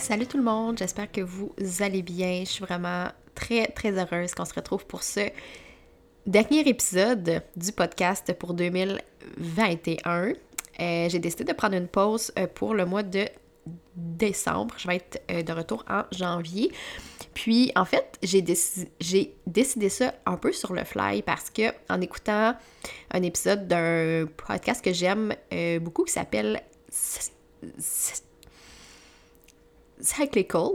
Salut tout le monde, j'espère que vous allez bien. Je suis vraiment très très heureuse qu'on se retrouve pour ce dernier épisode du podcast pour 2021. Euh, j'ai décidé de prendre une pause euh, pour le mois de décembre. Je vais être euh, de retour en janvier. Puis, en fait, j'ai décidé, ça un peu sur le fly parce que en écoutant un épisode d'un podcast que j'aime beaucoup qui s'appelle Cyclical,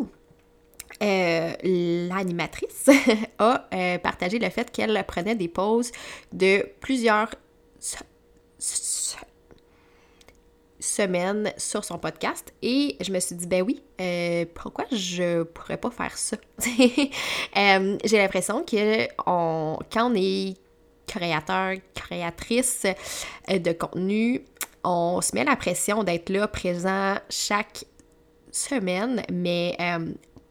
l'animatrice a partagé le fait qu'elle prenait des pauses de plusieurs semaine sur son podcast et je me suis dit, ben oui, euh, pourquoi je pourrais pas faire ça? Euh, j'ai l'impression que on, quand on est créateur, créatrice euh, de contenu, on se met la pression d'être là, présent chaque semaine, mais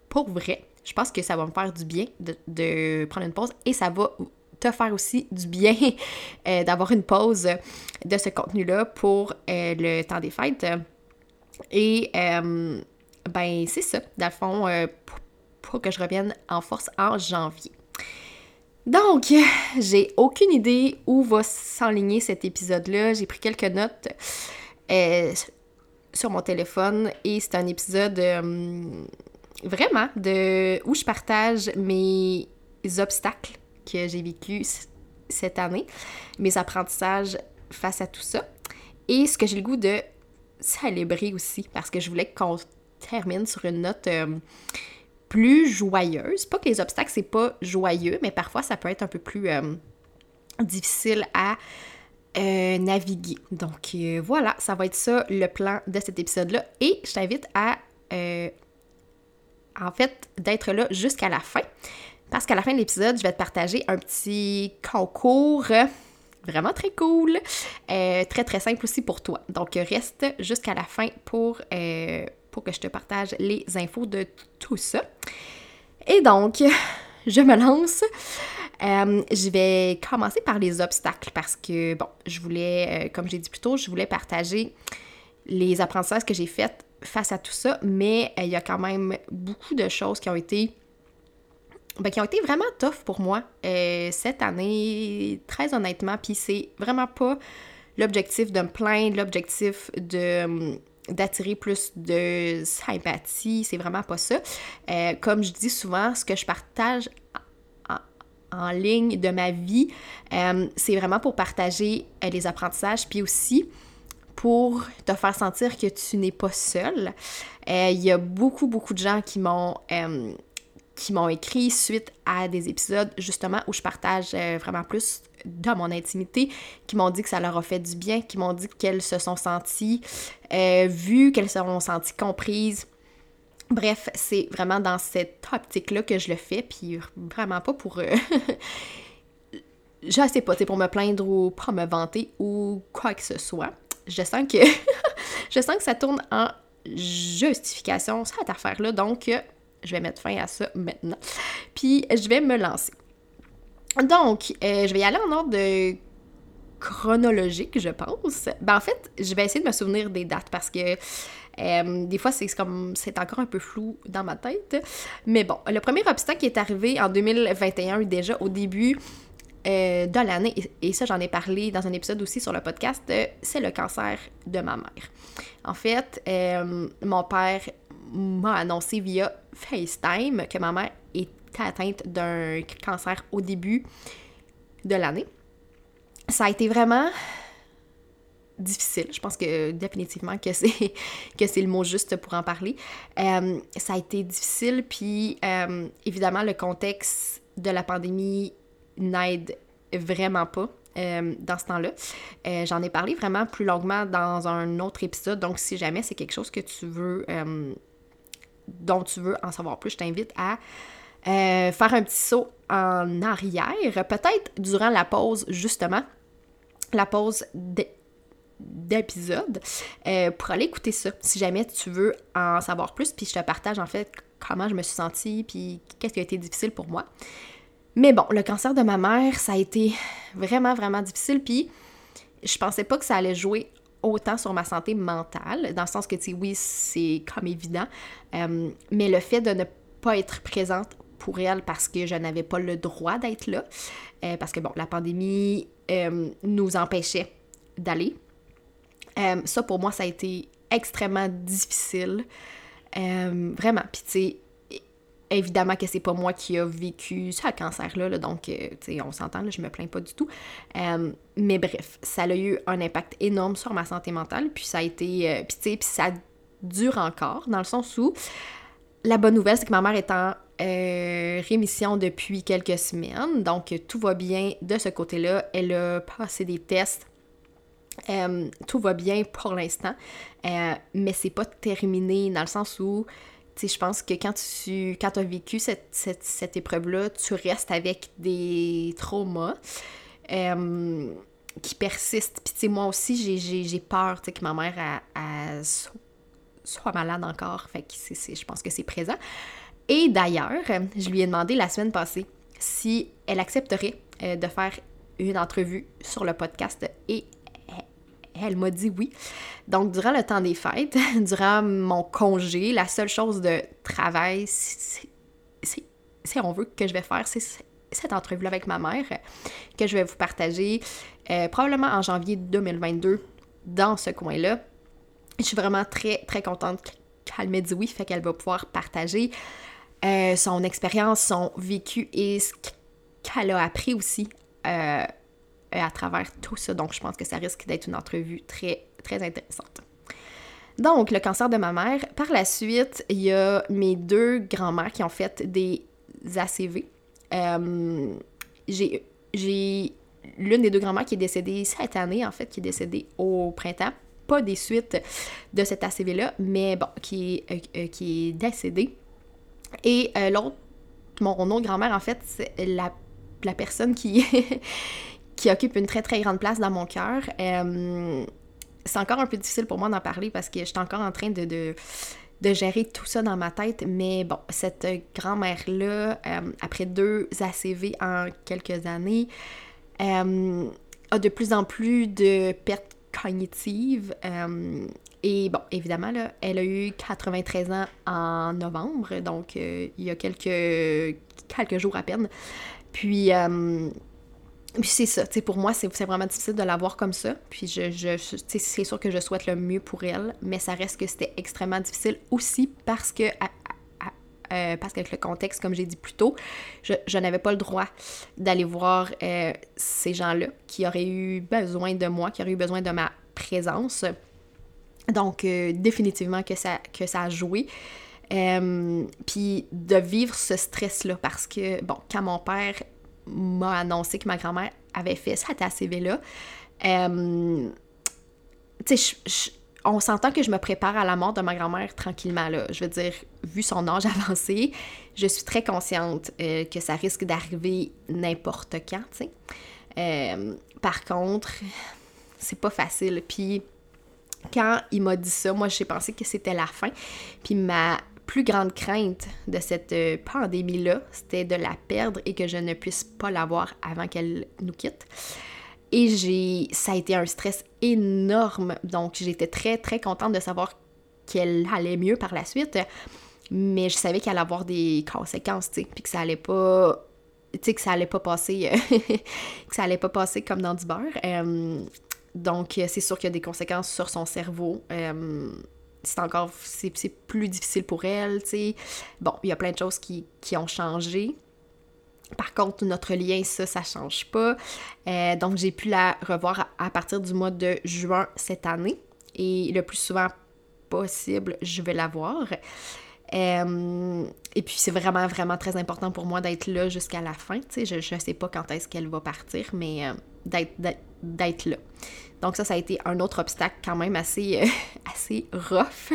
pour vrai, je pense que ça va me faire du bien de, prendre une pause et ça va faire aussi du bien euh, d'avoir une pause de ce contenu-là pour euh, le temps des fêtes. Et euh, ben c'est ça, dans le fond, pour, que je revienne en force en janvier. Donc, j'ai aucune idée où va s'enligner cet épisode-là. J'ai pris quelques notes sur mon téléphone et c'est un épisode vraiment de où je partage mes obstacles que j'ai vécu cette année, mes apprentissages face à tout ça. Et ce que j'ai le goût de célébrer aussi, parce que je voulais qu'on termine sur une note euh, plus joyeuse. Pas que les obstacles, c'est pas joyeux, mais parfois ça peut être un peu plus euh, difficile à euh, naviguer. Donc voilà, ça va être ça le plan de cet épisode-là. Et je t'invite à, en fait, d'être là jusqu'à la fin. Parce qu'à la fin de l'épisode, je vais te partager un petit concours vraiment très cool, euh, très très simple aussi pour toi. Donc reste jusqu'à la fin pour, euh, pour que je te partage les infos de tout ça. Et donc, je me lance. Euh, je vais commencer par les obstacles parce que, bon, je voulais, comme j'ai dit plus tôt, je voulais partager les apprentissages que j'ai faits face à tout ça, mais il y a quand même beaucoup de choses qui ont été ben, qui ont été vraiment tough pour moi euh, cette année, très honnêtement. Puis c'est vraiment pas l'objectif de me plaindre, l'objectif de hum, d'attirer plus de sympathie, c'est vraiment pas ça. Euh, comme je dis souvent, ce que je partage en, ligne de ma vie, euh, c'est vraiment pour partager les apprentissages, puis aussi pour te faire sentir que tu n'es pas seul. Il y a beaucoup, beaucoup de gens qui m'ont qui m'ont écrit suite à des épisodes justement où je partage euh, vraiment plus dans mon intimité, qui m'ont dit que ça leur a fait du bien, qui m'ont dit qu'elles se sont senties euh, vues, qu'elles se sont senties comprises. Bref, c'est vraiment dans cette optique-là que je le fais, puis vraiment pas pour... Euh, je sais pas, c'est pour me plaindre ou pour me vanter ou quoi que ce soit. Je sens que... je que ça tourne en justification, cette affaire-là, donc je vais mettre fin à ça maintenant. Puis je vais me lancer. Donc, euh, je vais y aller en ordre chronologique, je pense. Ben, en fait, je vais essayer de me souvenir des dates parce que euh, des fois, c'est comme c'est encore un peu flou dans ma tête. Mais bon, le premier obstacle qui est arrivé en 2021, déjà au début euh, de l'année, et, ça, j'en ai parlé dans un épisode aussi sur le podcast, c'est le cancer de ma mère. En fait, mon père m'a annoncé via FaceTime que ma mère était atteinte d'un cancer au début de l'année. Ça a été vraiment difficile. Je pense que définitivement que c'est que c'est le mot juste pour en parler. Euh, ça a été difficile, puis euh, évidemment le contexte de la pandémie n'aide vraiment pas. Euh, dans ce temps-là. J'en ai parlé vraiment plus longuement dans un autre épisode, donc si jamais c'est quelque chose que tu veux, dont tu veux en savoir plus, je t'invite à faire un petit saut en arrière, peut-être durant la pause, justement, la pause d'épisode euh, pour aller écouter ça si jamais tu veux en savoir plus puis je te partage en fait comment je me suis sentie puis qu'est-ce qui a été difficile pour moi. Mais bon, le cancer de ma mère, ça a été vraiment vraiment difficile puis je pensais pas que ça allait jouer autant sur ma santé mentale, dans le sens que, tu sais, oui, c'est comme évident, euh, mais le fait de ne pas être présente pour elle parce que je n'avais pas le droit d'être là, euh, parce que, bon, la pandémie nous empêchait d'aller euh, ça, pour moi, ça a été extrêmement difficile. Euh, vraiment. Puis, tu sais, évidemment que c'est pas moi qui a vécu ce cancer-là, donc, euh, tu sais, on s'entend, là, je me plains pas du tout. mais bref, ça a eu un impact énorme sur ma santé mentale, puis ça a été... puis, tu sais, puis ça dure encore, dans le sens où la bonne nouvelle, c'est que ma mère est en rémission depuis quelques semaines, donc tout va bien de ce côté-là. Elle a passé des tests euh, tout va bien pour l'instant, euh, mais c'est pas terminé dans le sens où, tu sais, je pense que quand tu quand as vécu cette, cette, épreuve-là, tu restes avec des traumas euh, qui persistent. Puis, tu sais, moi aussi, j'ai peur, que ma mère soit malade encore. Fait que je pense que c'est présent. Et d'ailleurs, je lui ai demandé la semaine passée si elle accepterait de faire une entrevue sur le podcast elle m'a dit oui. Donc, durant le temps des fêtes, durant mon congé, la seule chose de travail, si on veut que je vais faire, c'est cette entrevue avec ma mère que je vais vous partager euh, probablement en janvier 2022 dans ce coin-là. Je suis vraiment très, très contente qu'elle m'ait dit oui, fait qu'elle va pouvoir partager euh, son expérience, son vécu et ce qu'elle a appris aussi euh, à travers tout ça. Donc, je pense que ça risque d'être une entrevue très, très intéressante. Donc, le cancer de ma mère. Par la suite, il y a mes deux grands-mères qui ont fait des ACV. Euh, j'ai l'une des deux grands-mères qui est décédée cette année, en fait, qui est décédée au printemps. Pas des suites de cet ACV-là, mais bon, qui est, euh, qui est décédée. Et l'autre, mon autre grand-mère, en fait, c'est la, la personne qui, qui occupe une très très grande place dans mon cœur. Euh, c'est encore un peu difficile pour moi d'en parler parce que je suis encore en train de, gérer tout ça dans ma tête. Mais bon, cette grand-mère-là, euh, après deux ACV en quelques années, euh, a de plus en plus de pertes cognitives. et bon, évidemment, là, elle a eu 93 ans en novembre, donc il y a quelques, quelques jours à peine. Puis puis c'est ça, tu sais, pour moi, c'est vraiment difficile de la voir comme ça. Puis je, je c'est sûr que je souhaite le mieux pour elle, mais ça reste que c'était extrêmement difficile aussi parce que, euh, parce qu'avec le contexte, comme j'ai dit plus tôt, je, je n'avais pas le droit d'aller voir euh, ces gens-là qui auraient eu besoin de moi, qui auraient eu besoin de ma présence. Donc, euh, définitivement que ça, que ça a joué. puis de vivre ce stress-là parce que, bon, quand mon père m'a annoncé que ma grand-mère avait fait cette ACV-là. Euh, tu sais, on s'entend que je me prépare à la mort de ma grand-mère tranquillement. Là. Je veux dire, vu son âge avancé, je suis très consciente euh, que ça risque d'arriver n'importe quand, tu sais. Euh, par contre, c'est pas facile. Puis quand il m'a dit ça, moi j'ai pensé que c'était la fin. Puis ma plus grande crainte de cette euh, pandémie-là, c'était de la perdre et que je ne puisse pas la voir avant qu'elle nous quitte. Et j'ai, ça a été un stress énorme. Donc, j'étais très, très contente de savoir qu'elle allait mieux par la suite. Mais je savais qu'elle allait avoir des conséquences, tu sais, puis que ça allait pas que ça allait pas passer que ça allait pas passer comme dans du beurre. Euh, donc c'est sûr qu'il y a des conséquences sur son cerveau. Euh, c'est encore, c'est plus difficile pour elle, tu. Bon, il y a plein de choses qui, qui ont changé. Par contre, notre lien, ça, ça change pas. Euh, donc, j'ai pu la revoir à, partir du mois de juin cette année. Et le plus souvent possible, je vais la voir. Euh, et puis, c'est vraiment, vraiment très important pour moi d'être là jusqu'à la fin. Tu sais, je ne sais pas quand est-ce qu'elle va partir, mais euh, d'être là. Donc ça, ça a été un autre obstacle quand même assez, assez rough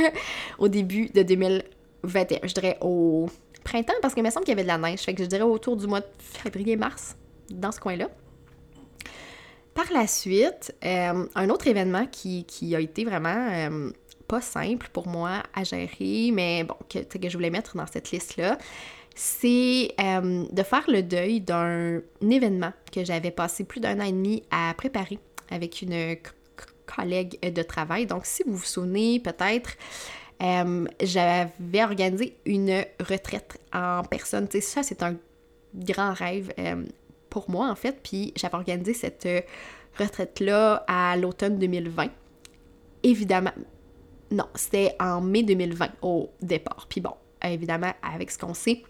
au début de 2021. Je dirais au printemps parce qu'il me semble qu'il y avait de la neige. Fait que je dirais autour du mois de février-mars, dans ce coin-là. Par la suite, euh, un autre événement qui, a été vraiment euh, pas simple pour moi à gérer, mais bon, que, que je voulais mettre dans cette liste-là, c'est euh, de faire le deuil d'un événement que j'avais passé plus d'un an et demi à préparer avec une collègue de travail. Donc, si vous vous souvenez, peut-être, euh, j'avais organisé une retraite en personne. Tu ça, c'est un grand rêve euh, pour moi, en fait. Puis, j'avais organisé cette retraite-là à l'automne 2020. Évidemment, non, c'était en mai 2020 au départ. Puis bon, évidemment, avec ce qu'on sait,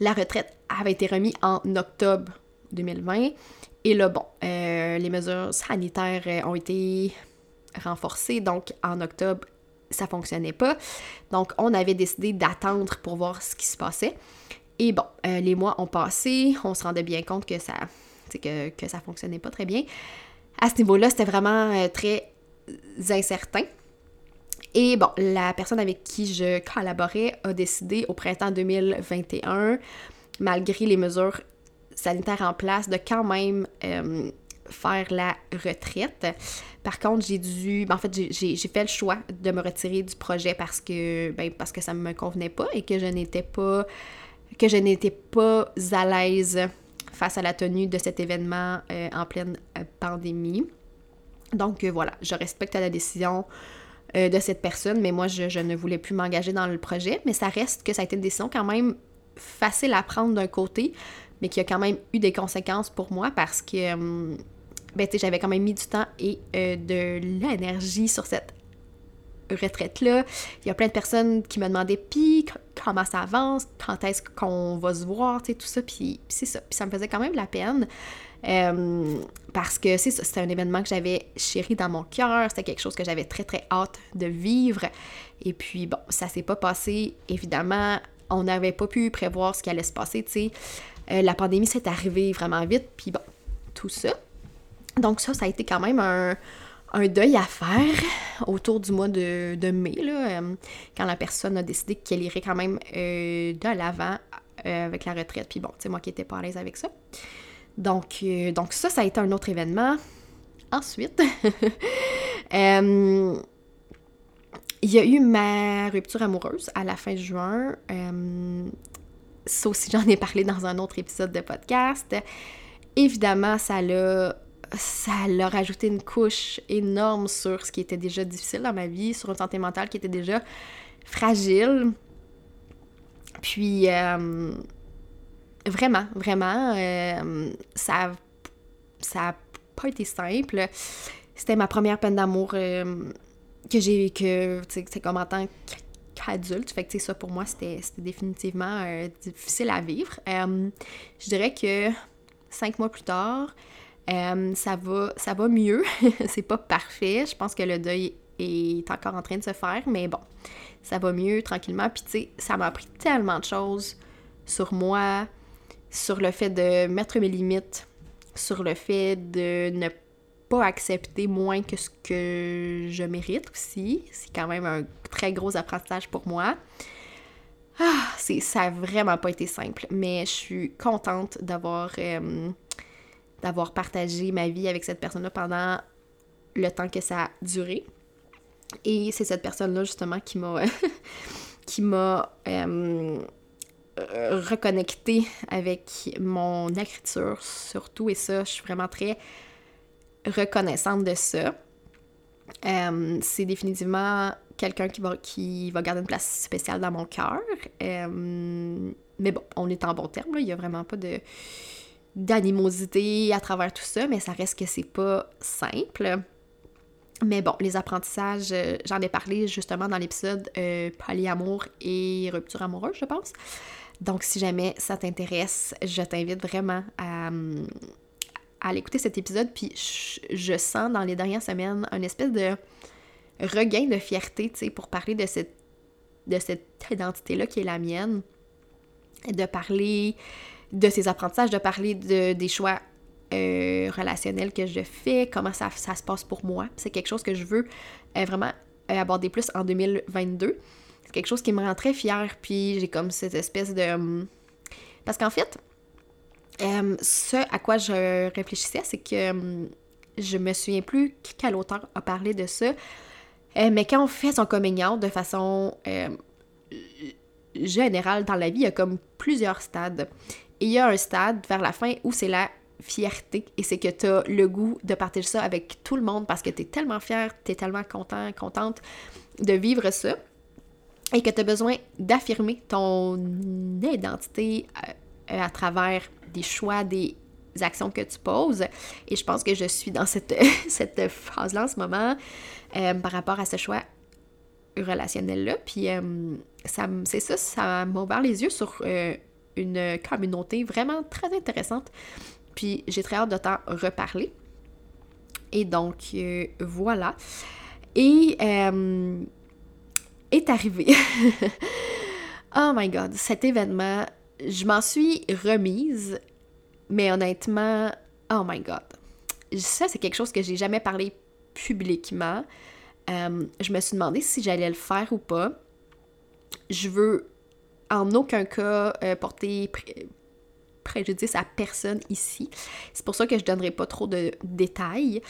la retraite avait été remise en octobre 2020. Et là, bon, les mesures sanitaires ont été renforcées. Donc, en octobre, ça fonctionnait pas. Donc, on avait décidé d'attendre pour voir ce qui se passait. Et bon, euh, les mois ont passé, on se rendait bien compte que ça, que, que ça fonctionnait pas très bien. À ce niveau-là, c'était vraiment euh, très incertain. Et bon, la personne avec qui je collaborais a décidé au printemps 2021, malgré les mesures sanitaires en place, de quand même euh, faire la retraite. Par contre, j'ai dû. Ben, en fait, j'ai fait le choix de me retirer du projet parce que, ben, parce que ça ne me convenait pas et que je n'étais pas que je n'étais pas à l'aise face à la tenue de cet événement euh, en pleine euh, pandémie. Donc voilà, je respecte la décision de cette personne, mais moi je, ne voulais plus m'engager dans le projet. Mais ça reste que ça a été une décision quand même facile à prendre d'un côté, mais qui a quand même eu des conséquences pour moi parce que hum, ben, j'avais quand même mis du temps et euh, de l'énergie sur cette retraite-là. Il y a plein de personnes qui me demandaient, puis comment ça avance, quand est-ce qu'on va se voir, tu tout ça, puis c'est ça. Puis ça me faisait quand même la peine. Euh, parce que c'est ça, c'était un événement que j'avais chéri dans mon cœur, c'était quelque chose que j'avais très très hâte de vivre. Et puis bon, ça s'est pas passé, évidemment, on n'avait pas pu prévoir ce qui allait se passer, tu sais. Euh, la pandémie s'est arrivée vraiment vite, puis bon, tout ça. Donc ça, ça a été quand même un, deuil à faire autour du mois de, mai, euh, quand la personne a décidé qu'elle irait quand même euh, de l'avant euh, avec la retraite. Puis bon, sais, moi qui n'étais pas à l'aise avec ça. Donc, donc ça, ça a été un autre événement. Ensuite, il y a eu ma rupture amoureuse à la fin juin. ça aussi, j'en ai parlé dans un autre épisode de podcast. Évidemment, ça l'a ça leur rajouté une couche énorme sur ce qui était déjà difficile dans ma vie, sur une santé mentale qui était déjà fragile. Puis, euh, vraiment, vraiment, euh, ça ça pas été simple. C'était ma première peine d'amour euh, que j'ai, que, c'est comme en tant qu'adulte. Fait que, ça, pour moi, c'était définitivement difficile à vivre. je dirais que cinq mois plus tard, euh, ça, va, ça va mieux. c'est pas parfait. Je pense que le deuil est encore en train de se faire, mais bon, ça va mieux tranquillement. Puis tu sais, ça m'a appris tellement de choses sur moi, sur le fait de mettre mes limites, sur le fait de ne pas accepter moins que ce que je mérite aussi. C'est quand même un très gros apprentissage pour moi. Ah, ça a vraiment pas été simple, mais je suis contente d'avoir euh, d'avoir partagé ma vie avec cette personne-là pendant le temps que ça a duré. Et c'est cette personne-là, justement, qui m'a qui m'a euh, reconnecté avec mon écriture, surtout. Et ça, je suis vraiment très reconnaissante de ça. Euh, c'est définitivement quelqu'un qui va, qui va garder une place spéciale dans mon cœur. Euh, mais bon, on est en bon terme, là. Il n'y a vraiment pas de d'animosité à travers tout ça, mais ça reste que c'est pas simple. Mais bon, les apprentissages, euh, j'en ai parlé justement dans l'épisode euh, Polyamour et rupture amoureuse, je pense. Donc, si jamais ça t'intéresse, je t'invite vraiment à, à aller écouter cet épisode. Puis, je, sens dans les dernières semaines un espèce de regain de fierté, tu sais, pour parler de cette, de cette identité-là qui est la mienne. De parler de ces apprentissages, de parler de, des choix euh, relationnel que je fais, comment ça, se passe pour moi. C'est quelque chose que je veux euh, vraiment euh, aborder plus en 2022. C'est quelque chose qui me rend très fière, puis j'ai comme cette espèce de... Hum, parce qu'en fait, ce à quoi je réfléchissais, c'est que hum, je me souviens plus quel auteur a parlé de ça, mais quand on fait son coming de façon générale dans la vie, il y a comme plusieurs stades. Il y a un stade vers la fin où c'est la fierté et c'est que tu as le goût de partager ça avec tout le monde parce que tu es tellement fier, tu es tellement content, contente de vivre ça et que tu as besoin d'affirmer ton identité euh, à, travers des choix, des actions que tu poses. Et je pense que je suis dans cette, cette phase-là en ce moment euh, par rapport à ce choix relationnel-là. Puis euh, c'est ça, ça m'a ouvert les yeux sur une communauté vraiment très intéressante puis j'ai très hâte de t'en reparler. Et donc, euh, voilà. Et euh, est arrivé. oh my god, cet événement, je m'en suis remise, mais honnêtement, oh my god. Ça, c'est quelque chose que j'ai jamais parlé publiquement. Euh, je me suis demandé si j'allais le faire ou pas. Je veux en aucun cas porter préjudice à personne ici. C'est pour ça que je donnerai pas trop de détails.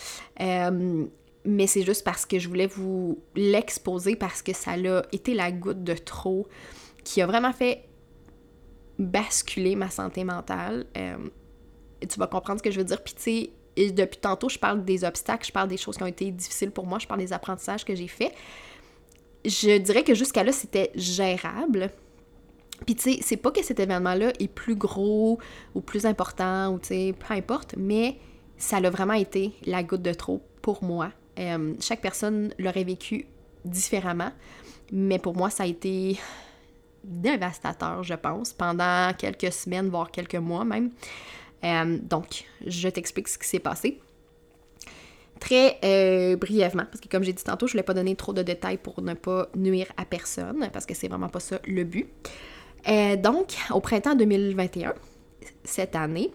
Euh, mais c'est juste parce que je voulais vous l'exposer parce que ça a été la goutte de trop qui a vraiment fait basculer ma santé mentale. Euh, tu vas comprendre ce que je veux dire. Puis tu sais, depuis tantôt, je parle des obstacles, je parle des choses qui ont été difficiles pour moi, je parle des apprentissages que j'ai faits. Je dirais que jusqu'à là, c'était gérable. Puis tu sais, c'est pas que cet événement-là est plus gros ou plus important ou tu sais, peu importe, mais ça a vraiment été la goutte de trop pour moi. Euh, chaque personne l'aurait vécu différemment, mais pour moi, ça a été dévastateur, je pense, pendant quelques semaines, voire quelques mois même. Euh, donc, je t'explique ce qui s'est passé. Très euh, brièvement, parce que comme j'ai dit tantôt, je voulais pas donner trop de détails pour ne pas nuire à personne, parce que c'est vraiment pas ça le but. Euh, donc, au printemps 2021, cette année,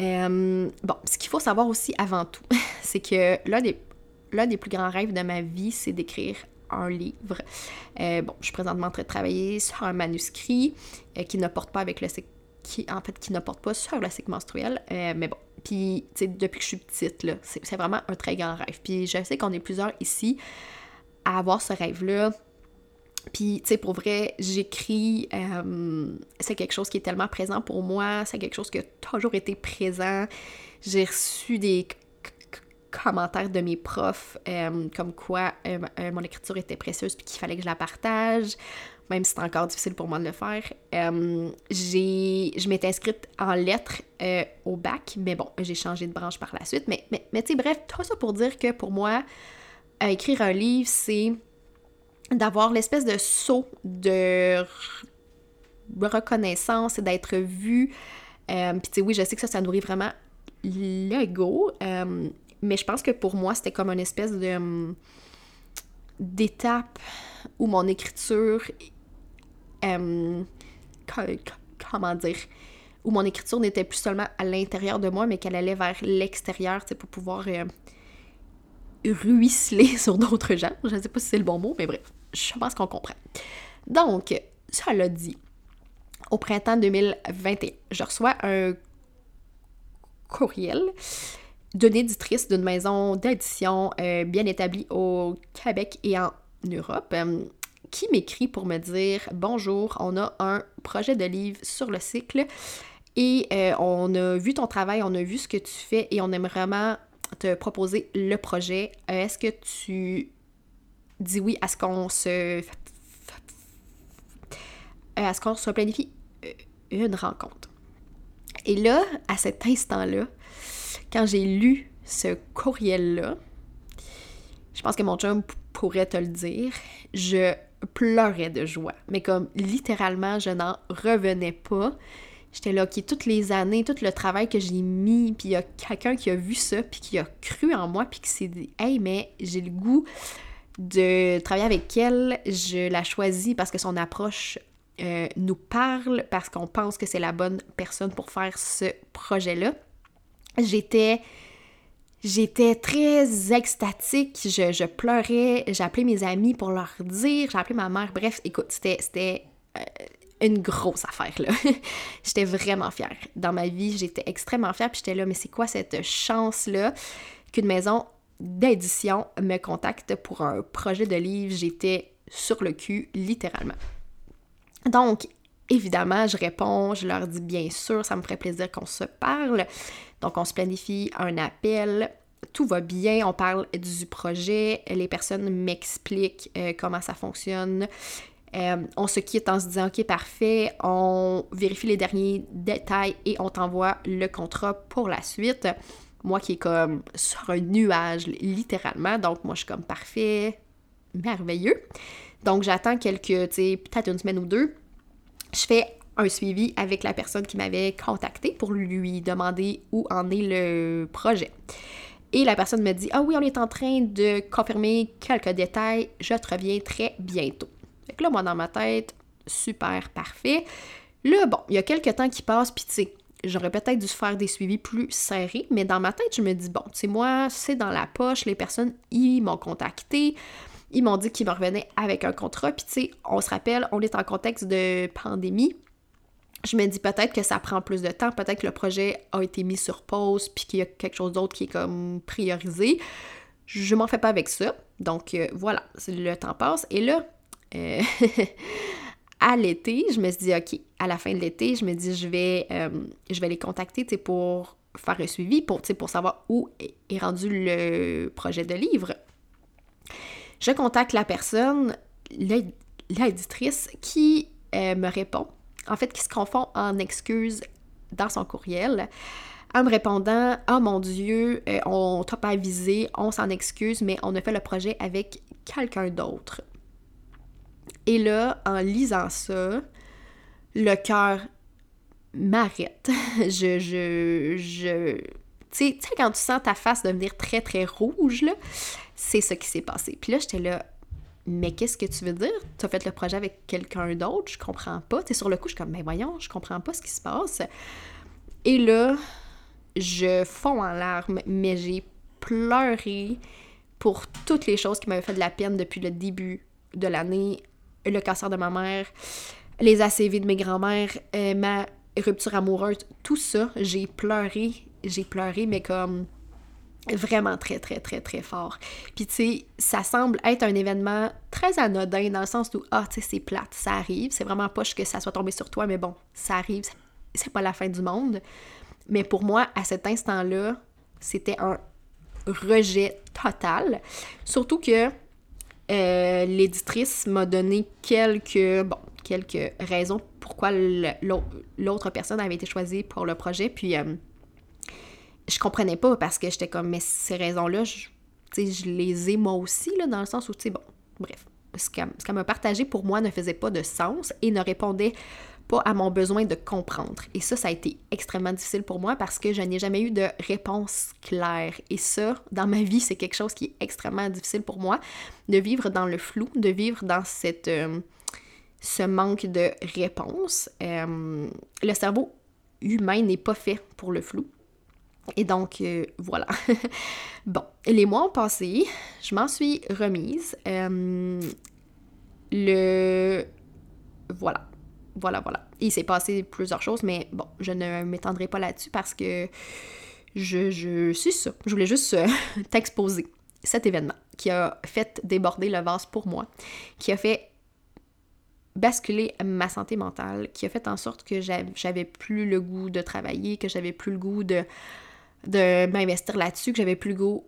euh, bon, ce qu'il faut savoir aussi avant tout, c'est que l'un des, plus grands rêves de ma vie, c'est d'écrire un livre. Euh, bon, je suis présentement en train de travailler sur un manuscrit qui ne porte pas avec le qui en fait qui pas sur le cycle menstruel, mais bon, puis tu sais depuis que je suis petite là, c'est vraiment un très grand rêve. Puis je sais qu'on est plusieurs ici à avoir ce rêve là puis, tu sais, pour vrai, j'écris, euh, c'est quelque chose qui est tellement présent pour moi, c'est quelque chose qui a toujours été présent. J'ai reçu des commentaires de mes profs euh, comme quoi euh, mon écriture était précieuse puis qu'il fallait que je la partage, même si c'est encore difficile pour moi de le faire. j'ai, je m'étais inscrite en lettres au bac, mais bon, j'ai changé de branche par la suite. Mais, mais, mais tu sais, bref, tout ça pour dire que pour moi, écrire un livre, c'est d'avoir l'espèce de saut de reconnaissance et d'être vu. Euh, Puis tu sais, oui, je sais que ça, ça nourrit vraiment l'ego, euh, mais je pense que pour moi, c'était comme une espèce de hum, d'étape où mon écriture, euh, comment dire, où mon écriture n'était plus seulement à l'intérieur de moi, mais qu'elle allait vers l'extérieur, tu pour pouvoir euh, ruisseler sur d'autres gens. Je ne sais pas si c'est le bon mot, mais bref je pense qu'on comprend. Donc, ça l'a dit. Au printemps 2021, je reçois un courriel d'une éditrice d'une maison d'édition euh, bien établie au Québec et en Europe euh, qui m'écrit pour me dire Bonjour, on a un projet de livre sur le cycle et euh, on a vu ton travail, on a vu ce que tu fais et on aime vraiment te proposer le projet. Est-ce que tu dit oui à ce qu'on se. à ce qu'on se planifie euh, une rencontre. Et là, à cet instant-là, quand j'ai lu ce courriel-là, je pense que mon chum pourrait te le dire, je pleurais de joie. Mais comme littéralement, je n'en revenais pas. J'étais là, qui toutes les années, tout le travail que j'ai mis, puis il y a quelqu'un qui a vu ça, puis qui a cru en moi, puis qui s'est dit Hey, mais j'ai le goût de travailler avec elle. Je la choisis parce que son approche euh, nous parle, parce qu'on pense que c'est la bonne personne pour faire ce projet-là. J'étais. J'étais très extatique, je, pleurais, j'ai appelé mes amis pour leur dire, appelé ma mère, bref, écoute, c'était euh, une grosse affaire, là. j'étais vraiment fière. Dans ma vie, j'étais extrêmement fière, puis j'étais là, mais c'est quoi cette chance-là qu'une maison d'édition me contacte pour un projet de livre? J'étais sur le cul, littéralement. Donc, évidemment, je réponds, je leur dis bien sûr, ça me ferait plaisir qu'on se parle. Donc, on se planifie un appel. Tout va bien, on parle du projet, les personnes m'expliquent euh, comment ça fonctionne, euh, on se quitte en se disant OK, parfait, on vérifie les derniers détails et on t'envoie le contrat pour la suite. Moi qui est comme sur un nuage, littéralement. Donc, moi, je suis comme parfait, merveilleux. Donc, j'attends quelques, tu sais, peut-être une semaine ou deux. Je fais un suivi avec la personne qui m'avait contacté pour lui demander où en est le projet. Et la personne me dit Ah oui, on est en train de confirmer quelques détails, je te reviens très bientôt. Fait que là, moi, dans ma tête, super parfait. Là, bon, il y a quelques temps qui passent, puis tu sais, j'aurais peut-être dû faire des suivis plus serrés, mais dans ma tête, je me dis, bon, tu sais, moi, c'est dans la poche, les personnes, ils m'ont contacté, ils m'ont dit qu'ils me revenaient avec un contrat, puis tu sais, on se rappelle, on est en contexte de pandémie. Je me dis peut-être que ça prend plus de temps, peut-être que le projet a été mis sur pause, puis qu'il y a quelque chose d'autre qui est comme priorisé. Je m'en fais pas avec ça. Donc euh, voilà, le temps passe. Et là, euh, à l'été, je me suis dit, OK, à la fin de l'été, je me dis, je vais, euh, je vais les contacter pour faire un suivi, pour, pour savoir où est rendu le projet de livre. Je contacte la personne, l'éditrice, qui euh, me répond. En fait, qui se confond en excuses dans son courriel en me répondant Oh mon Dieu, on t'a pas avisé, on s'en excuse, mais on a fait le projet avec quelqu'un d'autre. Et là, en lisant ça, le cœur m'arrête. je, je, je... Tu sais, quand tu sens ta face devenir très, très rouge, là, c'est ce qui s'est passé. Puis là, j'étais là, mais qu'est-ce que tu veux dire? Tu as fait le projet avec quelqu'un d'autre? Je comprends pas. Tu sur le coup, je suis comme, mais voyons, je comprends pas ce qui se passe. Et là, je fonds en larmes, mais j'ai pleuré pour toutes les choses qui m'avaient fait de la peine depuis le début de l'année le cancer de ma mère, les ACV de mes grands-mères, euh, ma rupture amoureuse, tout ça, j'ai pleuré, j'ai pleuré, mais comme vraiment très, très, très, très fort. Puis, tu sais, ça semble être un événement très anodin dans le sens où, ah, tu sais, c'est plate, ça arrive. C'est vraiment pas que ça soit tombé sur toi, mais bon, ça arrive, c'est pas la fin du monde. Mais pour moi, à cet instant-là, c'était un rejet total. Surtout que euh, l'éditrice m'a donné quelques, bon, raisons pourquoi l'autre personne avait été choisie pour le projet. Puis euh, je comprenais pas parce que j'étais comme, mais ces raisons-là, je, les ai moi aussi, dans le sens où, tu sais, bon, bref. Ce qu'elle m'a partagé pour moi ne faisait pas de sens et ne répondait pas à mon besoin de comprendre. Et ça, ça a été extrêmement difficile pour moi parce que je n'ai jamais eu de réponse claire. Et ça, dans ma vie, c'est quelque chose qui est extrêmement difficile pour moi, de vivre dans le flou, de vivre dans cette, euh, ce manque de réponse. Euh, le cerveau humain n'est pas fait pour le flou. Et donc, euh, voilà. bon, les mois ont passé, je m'en suis remise. le... Voilà voilà, voilà. il s'est passé plusieurs choses, mais bon, je ne m'étendrai pas là-dessus parce que je, je suis ça. Je voulais juste euh, t'exposer cet événement qui a fait déborder le vase pour moi, qui a fait basculer ma santé mentale, qui a fait en sorte que j'avais plus le goût de travailler, que j'avais plus le goût de, de m'investir là-dessus, que j'avais plus le goût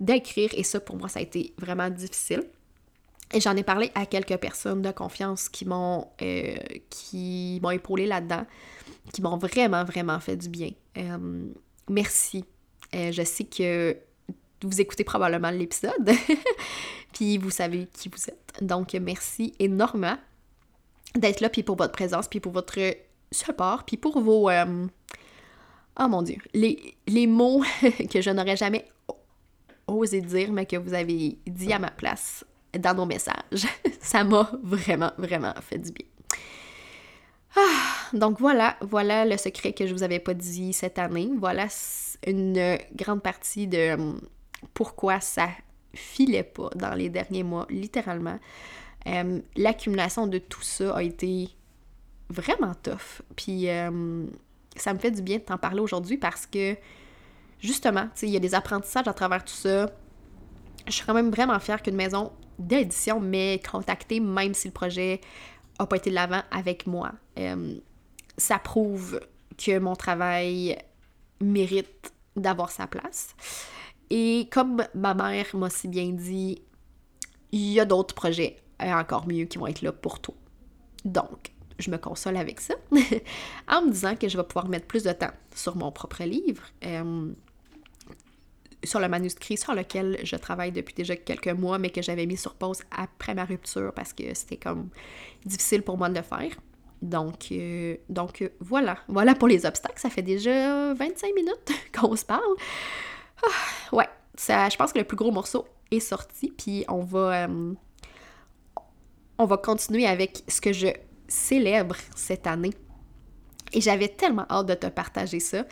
d'écrire. Et ça, pour moi, ça a été vraiment difficile. Et j'en ai parlé à quelques personnes de confiance qui m'ont euh, qui m'ont épaulé là-dedans, qui m'ont vraiment, vraiment fait du bien. Euh, merci. Euh, je sais que vous écoutez probablement l'épisode, puis vous savez qui vous êtes. Donc, merci énormément d'être là, puis pour votre présence, puis pour votre support, puis pour vos... Oh mon Dieu, les, les mots que je n'aurais jamais osé dire, mais que vous avez dit à ma place dans nos messages. Ça m'a vraiment, vraiment fait du bien. Ah, donc voilà, voilà le secret que je vous avais pas dit cette année. Voilà une grande partie de hum, pourquoi ça filait pas dans les derniers mois, littéralement. Hum, l'accumulation de tout ça a été vraiment tough. Puis hum, ça me fait du bien de t'en parler aujourd'hui parce que justement, il y a des apprentissages à travers tout ça. Je suis quand même vraiment fière qu'une maison d'édition m'ait contactée, même si le projet n'a pas été de l'avant avec moi. Euh, ça prouve que mon travail mérite d'avoir sa place. Et comme ma mère m'a si bien dit, il y a d'autres projets encore mieux qui vont être là pour toi. Donc, je me console avec ça en me disant que je vais pouvoir mettre plus de temps sur mon propre livre. Euh, sur le manuscrit sur lequel je travaille depuis déjà quelques mois, mais que j'avais mis sur pause après ma rupture parce que c'était comme difficile pour moi de le faire. Donc, euh, donc euh, voilà. Voilà pour les obstacles. Ça fait déjà 25 minutes qu'on se parle. Ah, ouais, ça, je pense que le plus gros morceau est sorti, puis on va, euh, on va continuer avec ce que je célèbre cette année. Et j'avais tellement hâte de te partager ça.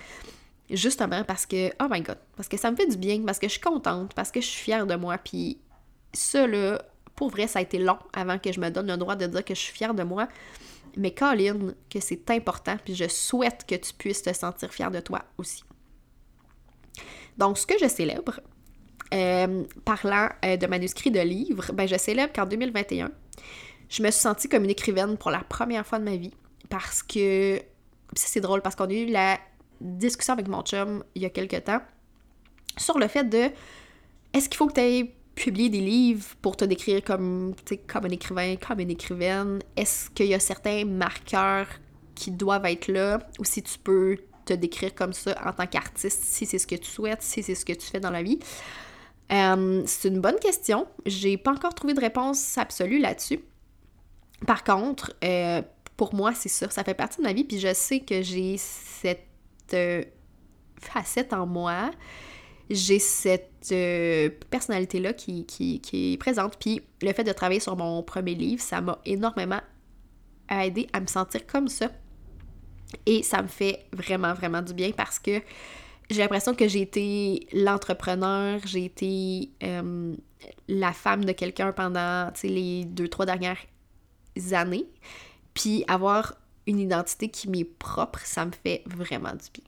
Justement parce que, oh my god, parce que ça me fait du bien, parce que je suis contente, parce que je suis fière de moi. Puis ça, là, pour vrai, ça a été long avant que je me donne le droit de dire que je suis fière de moi. Mais Colin, que c'est important, puis je souhaite que tu puisses te sentir fière de toi aussi. Donc, ce que je célèbre, euh, parlant euh, de manuscrits de livres, ben je célèbre qu'en 2021, je me suis sentie comme une écrivaine pour la première fois de ma vie. Parce que, c'est drôle, parce qu'on a eu la discussion avec mon chum il y a quelques temps sur le fait de est-ce qu'il faut que tu aies publié des livres pour te décrire comme, comme un écrivain, comme une écrivaine? Est-ce qu'il y a certains marqueurs qui doivent être là? Ou si tu peux te décrire comme ça en tant qu'artiste, si c'est ce que tu souhaites, si c'est ce que tu fais dans la vie? Euh, c'est une bonne question. J'ai pas encore trouvé de réponse absolue là-dessus. Par contre, euh, pour moi, c'est sûr, ça fait partie de ma vie, puis je sais que j'ai cette euh, facette en moi, j'ai cette euh, personnalité-là qui, qui, est présente. Puis le fait de travailler sur mon premier livre, ça m'a énormément aidé à me sentir comme ça. Et ça me fait vraiment, vraiment du bien parce que j'ai l'impression que j'ai été l'entrepreneur, j'ai été euh, la femme de quelqu'un pendant les deux, trois dernières années. Puis avoir une identité qui m'est propre, ça me fait vraiment du bien.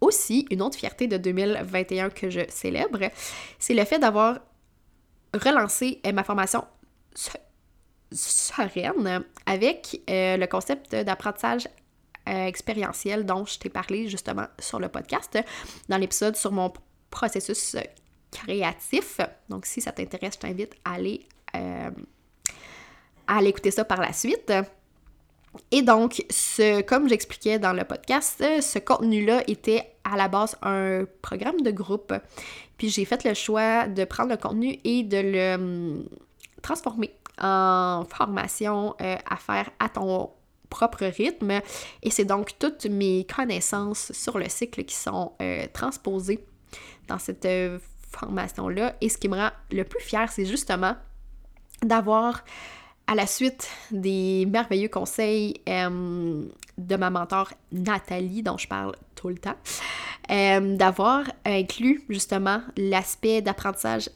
Aussi, une autre fierté de 2021 que je célèbre, c'est le fait d'avoir relancé euh, ma formation sereine avec euh, le concept d'apprentissage euh, expérientiel dont je t'ai parlé justement sur le podcast, dans l'épisode sur mon processus créatif. Donc, si ça t'intéresse, je t'invite à aller, à aller écouter ça par la suite. Et donc, ce, comme j'expliquais dans le podcast, ce contenu-là était à la base un programme de groupe. Puis j'ai fait le choix de prendre le contenu et de le hum, transformer en formation euh, à faire à ton propre rythme. Et c'est donc toutes mes connaissances sur le cycle qui sont euh, transposées dans cette euh, formation-là. Et ce qui me rend le plus fier, c'est justement d'avoir à la suite des merveilleux conseils euh, de ma mentor Nathalie, dont je parle tout le temps, euh, d'avoir inclus justement l'aspect d'apprentissage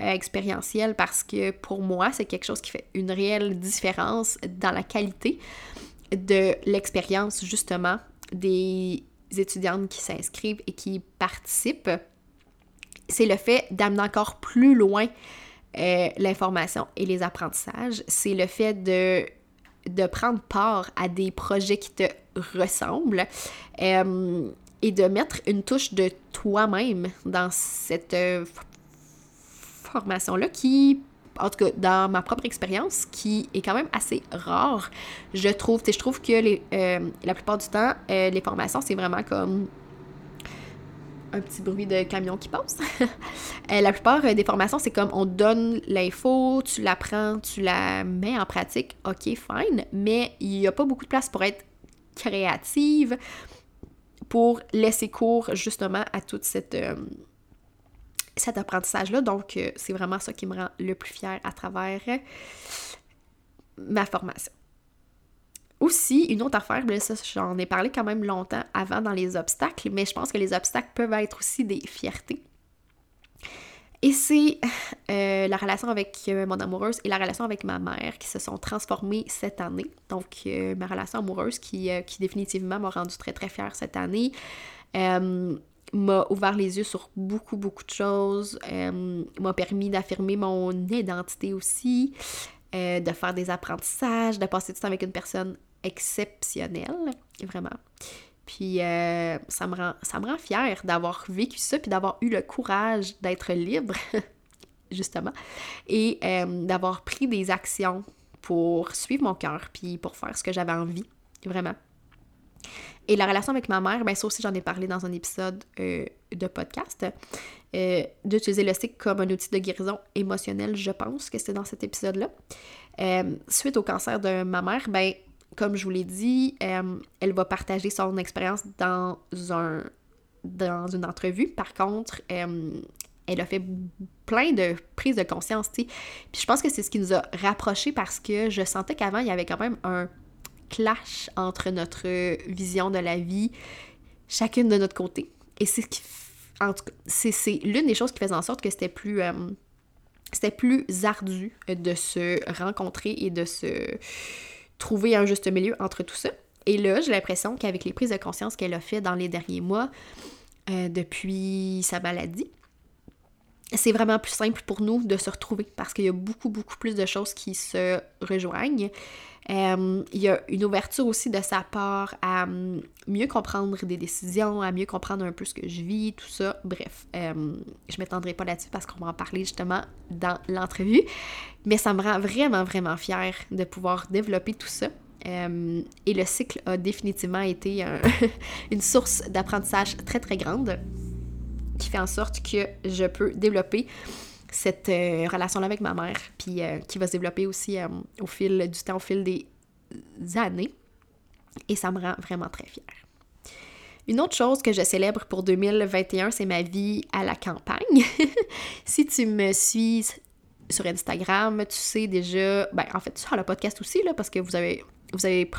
expérientiel parce que pour moi, c'est quelque chose qui fait une réelle différence dans la qualité de l'expérience justement des étudiantes qui s'inscrivent et qui participent. C'est le fait d'amener encore plus loin euh, l'information et les apprentissages, c'est le fait de, de prendre part à des projets qui te ressemblent euh, et de mettre une touche de toi-même dans cette euh, formation-là qui, en tout cas, dans ma propre expérience, qui est quand même assez rare, je trouve. Je trouve que les, la plupart du temps, les formations, c'est vraiment comme un petit bruit de camion qui passe. Euh, la plupart des formations, c'est comme on donne l'info, tu l'apprends, tu la mets en pratique, ok, fine, mais il n'y a pas beaucoup de place pour être créative, pour laisser cours justement à toute cette... cet apprentissage-là. Donc, c'est vraiment ça qui me rend le plus fier à travers ma formation. Aussi, une autre affaire, ben ça j'en ai parlé quand même longtemps avant dans les obstacles, mais je pense que les obstacles peuvent être aussi des fiertés. Et c'est euh, la relation avec euh, mon amoureuse et la relation avec ma mère qui se sont transformées cette année. Donc, euh, ma relation amoureuse qui, qui définitivement m'a rendue très très fière cette année, m'a ouvert les yeux sur beaucoup beaucoup de choses, m'a permis d'affirmer mon identité aussi, de faire des apprentissages, de passer du temps avec une personne exceptionnel, vraiment. Puis euh, ça, me rend, ça me rend fière d'avoir vécu ça, puis d'avoir eu le courage d'être libre, justement, et euh, d'avoir pris des actions pour suivre mon cœur, puis pour faire ce que j'avais envie, vraiment. Et la relation avec ma mère, ben ça aussi j'en ai parlé dans un épisode euh, de podcast, d'utiliser le cycle comme un outil de guérison émotionnelle, je pense que c'était dans cet épisode-là. suite au cancer de ma mère, ben comme je vous l'ai dit, euh, elle va partager son expérience dans un dans une entrevue. Par contre, euh, elle a fait plein de prises de conscience, tu. Puis je pense que c'est ce qui nous a rapprochés parce que je sentais qu'avant, il y avait quand même un clash entre notre vision de la vie, chacune de notre côté. Et c'est l'une des choses qui faisait en sorte que c'était plus... Euh, c'était plus ardu de se rencontrer et de se trouver un juste milieu entre tout ça. Et là, j'ai l'impression qu'avec les prises de conscience qu'elle a fait dans les derniers mois, euh, depuis sa maladie, c'est vraiment plus simple pour nous de se retrouver parce qu'il y a beaucoup, beaucoup plus de choses qui se rejoignent. Euh, il y a une ouverture aussi de sa part à hum, mieux comprendre des décisions, à mieux comprendre un peu ce que je vis, tout ça. Bref, euh, je m'étendrai pas là-dessus parce qu'on va en parler justement dans l'entrevue. Mais ça me rend vraiment, vraiment fière de pouvoir développer tout ça. Euh, et le cycle a définitivement été une source d'apprentissage très, très grande qui fait en sorte que je peux développer cette euh, relation-là avec ma mère, puis euh, qui va se développer aussi euh, au fil du temps, au fil des années. Et ça me rend vraiment très fière. Une autre chose que je célèbre pour 2021, c'est ma vie à la campagne. si tu me suis sur Instagram, tu sais déjà, ben en fait, tu as le podcast aussi, là, parce que vous avez, vous avez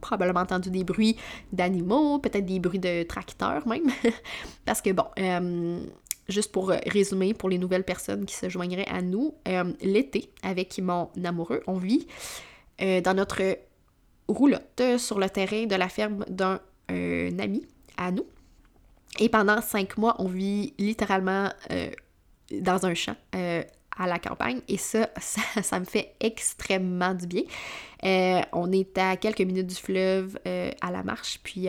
probablement entendu des bruits d'animaux, peut-être des bruits de tracteurs même. parce que bon, juste pour euh, résumer, pour les nouvelles personnes qui se joindraient à nous, euh, l'été, avec mon amoureux, on vit euh, dans notre roulotte sur le terrain de la ferme d'un ami à nous. Et pendant cinq mois, on vit littéralement dans un champ à la campagne et ça, ça, me fait extrêmement du bien. on est à quelques minutes du fleuve à la marche, puis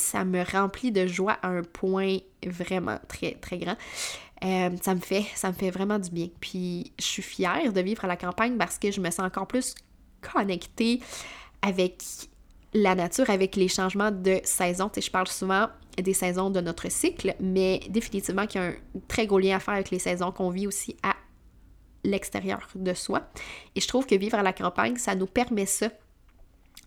ça me remplit de joie à un point vraiment très, très grand. Euh, ça, me fait, ça me fait vraiment du bien. Puis je suis fière de vivre à la campagne parce que je me sens encore plus connectée avec la nature, avec les changements de saison. Je parle souvent des saisons de notre cycle, mais définitivement qu'il y a un très gros lien à faire avec les saisons qu'on vit aussi à l'extérieur de soi. Et je trouve que vivre à la campagne, ça nous permet ça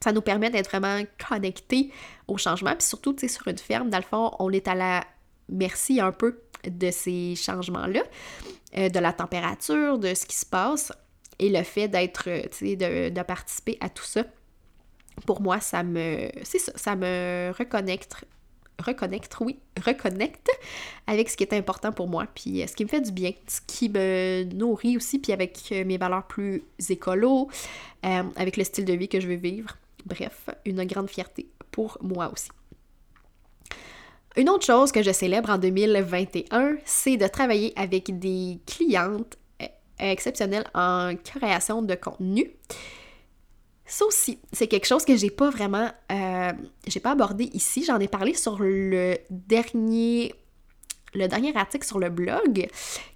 ça nous permet d'être vraiment connectés au changement. Puis surtout, tu sais, sur une ferme, dans le fond, on est à la merci un peu de ces changements-là, euh, de la température, de ce qui se passe. Et le fait d'être, tu sais, de, de, participer à tout ça, pour moi, ça me. C'est ça, ça me reconnecte. Reconnecte, oui, reconnecte avec ce qui est important pour moi, puis euh, ce qui me fait du bien, ce qui me nourrit aussi, puis avec euh, mes valeurs plus écolo, avec le style de vie que je veux vivre. Bref, une grande fierté pour moi aussi. Une autre chose que je célèbre en 2021, c'est de travailler avec des clientes euh, exceptionnelles en création de contenu. Ça aussi, c'est quelque chose que j'ai pas vraiment, euh, abordé ici. J'en ai parlé sur le dernier, le dernier article sur le blog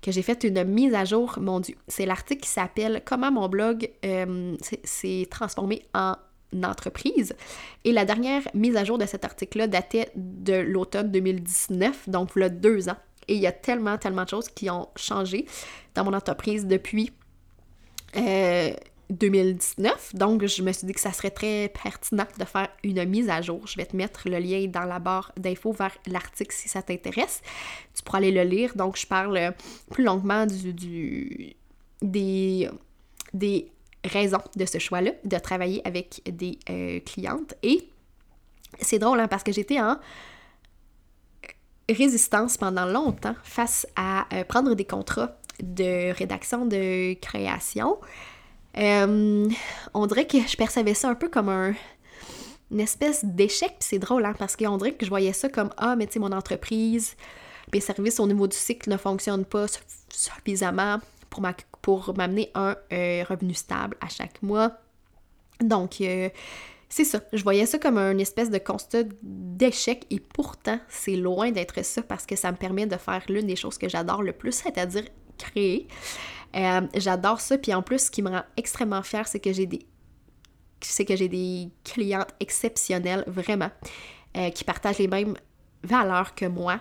que j'ai fait une mise à jour. Mon Dieu, c'est l'article qui s'appelle Comment mon blog euh, s'est transformé en entreprise. Et la dernière mise à jour de cet article-là datait de l'automne 2019, donc il y a deux ans. Et il y a tellement, tellement de choses qui ont changé dans mon entreprise depuis 2019. Euh, donc, je me suis dit que ça serait très pertinent de faire une mise à jour. Je vais te mettre le lien dans la barre d'infos vers l'article si ça t'intéresse. Tu pourras aller le lire. Donc, je parle plus longuement du, des, des raisons de ce choix-là, de travailler avec des euh, clientes. Et c'est drôle, hein, parce que j'étais en résistance pendant longtemps face à euh, prendre des contrats de rédaction, de création. Euh, on dirait que je percevais ça un peu comme un, une espèce d'échec, c'est drôle, hein, parce qu'on dirait que je voyais ça comme Ah, mais tu sais, mon entreprise, mes services au niveau du cycle ne fonctionnent pas suffisamment pour, m'amener un euh, revenu stable à chaque mois. Donc, c'est ça. Je voyais ça comme un espèce de constat d'échec et pourtant, c'est loin d'être ça parce que ça me permet de faire l'une des choses que j'adore le plus, c'est-à-dire créer. Euh, j'adore ça. Puis en plus, ce qui me rend extrêmement fière, c'est que j'ai des c'est que j'ai des clientes exceptionnelles, vraiment, euh, qui partagent les mêmes valeurs que moi,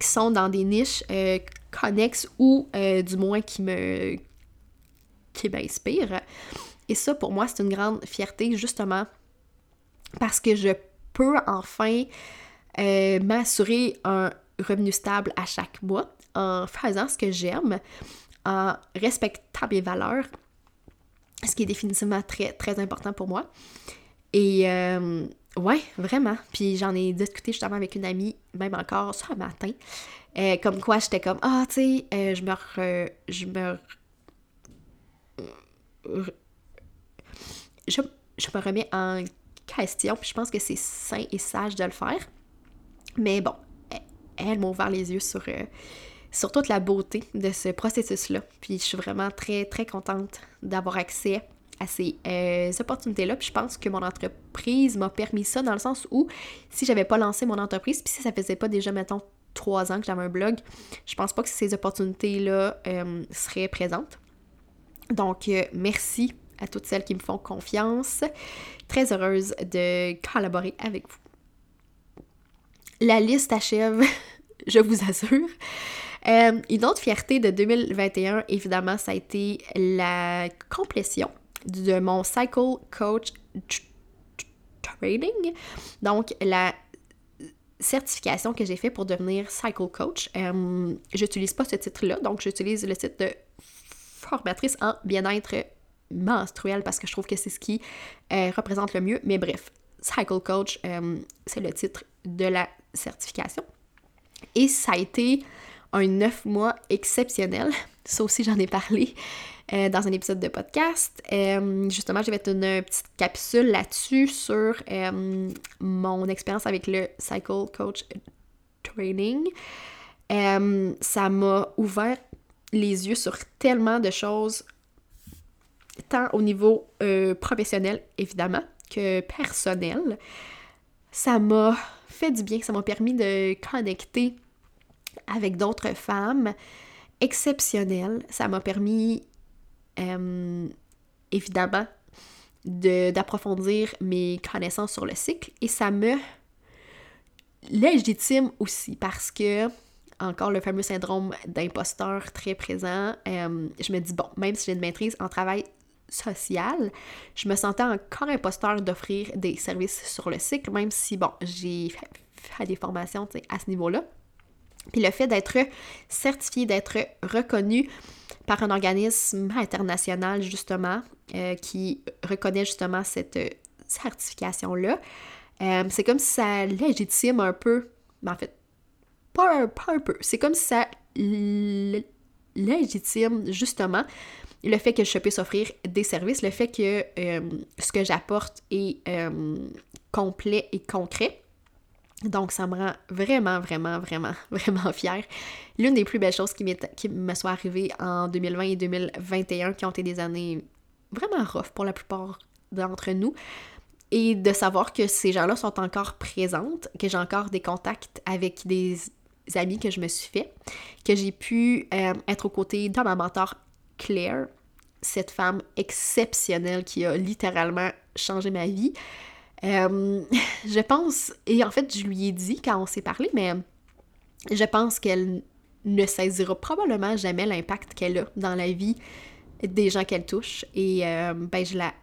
qui sont dans des niches euh, connexes ou du moins qui me qui m'inspirent. Et ça, pour moi, c'est une grande fierté, justement, parce que je peux enfin euh, m'assurer un revenu stable à chaque mois en faisant ce que j'aime, en respectant mes valeurs, ce qui est définitivement très, très important pour moi. Et euh, ouais, vraiment. Puis j'en ai discuté justement avec une amie, même encore ce matin, euh, comme quoi j'étais comme, ah, tu sais, je me... je me je, me remets en question, puis je pense que c'est sain et sage de le faire. Mais bon, elle, m'a ouvert les yeux sur, euh, sur toute la beauté de ce processus-là. Puis je suis vraiment très, très contente d'avoir accès à ces euh, opportunités-là. Puis je pense que mon entreprise m'a permis ça dans le sens où si j'avais pas lancé mon entreprise, puis si ça faisait pas déjà, mettons, trois ans que j'avais un blog, je pense pas que ces opportunités-là euh, seraient présentes. Donc, merci à toutes celles qui me font confiance. Très heureuse de collaborer avec vous. La liste achève, je vous assure. Euh, une autre fierté de 2021, évidemment, ça a été la complétion de mon Cycle Coach Training. Donc, la certification que j'ai fait pour devenir Cycle Coach. Euh, j'utilise pas ce titre-là, donc j'utilise le titre de formatrice en bien-être menstruelle parce que je trouve que c'est ce qui euh, représente le mieux. Mais bref, Cycle Coach, euh, c'est le titre de la certification. Et ça a été un neuf mois exceptionnel. Ça aussi, j'en ai parlé euh, dans un épisode de podcast. justement, j'ai fait une petite capsule là-dessus sur mon expérience avec le Cycle Coach Training. ça m'a ouvert les yeux sur tellement de choses tant au niveau euh, professionnel, évidemment, que personnel. Ça m'a fait du bien, ça m'a permis de connecter avec d'autres femmes exceptionnelles. Ça m'a permis, euh, évidemment, d'approfondir mes connaissances sur le cycle et ça me légitime aussi parce que encore le fameux syndrome d'imposteur très présent. Euh, je me dis, bon, même si j'ai une maîtrise en travail sociale, je me sentais encore imposteur d'offrir des services sur le cycle, même si, bon, j'ai fait des formations à ce niveau-là. Puis le fait d'être certifié, d'être reconnu par un organisme international, justement, euh, qui reconnaît justement cette certification-là, euh, c'est comme si ça légitime un peu, mais en fait, pas pas un peu, c'est comme si ça légitime justement le fait que je puisse offrir des services, le fait que euh, ce que j'apporte est complet et concret. Donc, ça me rend vraiment, vraiment, vraiment, vraiment fière. L'une des plus belles choses qui, qui me soit arrivée en 2020 et 2021, qui ont été des années vraiment rough pour la plupart d'entre nous, et de savoir que ces gens-là sont encore présentes, que j'ai encore des contacts avec des amis que je me suis fait, que j'ai pu euh, être aux côtés de ma mentor Claire, cette femme exceptionnelle qui a littéralement changé ma vie. Euh, je pense, et en fait, je lui ai dit quand on s'est parlé, mais je pense qu'elle ne saisira probablement jamais l'impact qu'elle a dans la vie des gens qu'elle touche. Et euh, ben, je la,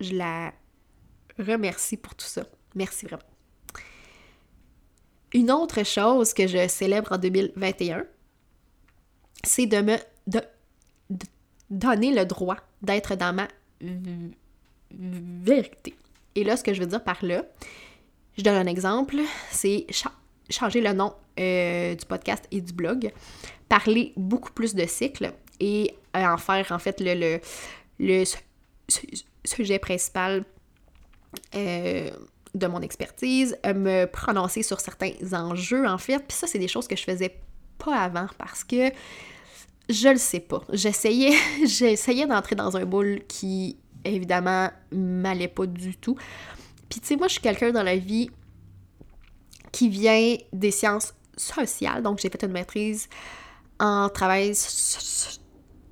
je la remercie pour tout ça. Merci vraiment. Une autre chose que je célèbre en 2021, c'est de me donner le droit d'être dans ma vérité. Et là, ce que je veux dire par là, je donne un exemple, c'est changer le nom euh, du podcast et du blog, parler beaucoup plus de cycles et euh, en faire en fait le, le, sujet principal euh, de mon expertise, me prononcer sur certains enjeux en fait. Puis ça, c'est des choses que je faisais pas avant parce que je le sais pas. J'essayais, j'essayais d'entrer dans un boule qui évidemment m'allait pas du tout. Puis tu sais, moi je suis quelqu'un dans la vie qui vient des sciences sociales, donc j'ai fait une maîtrise en travail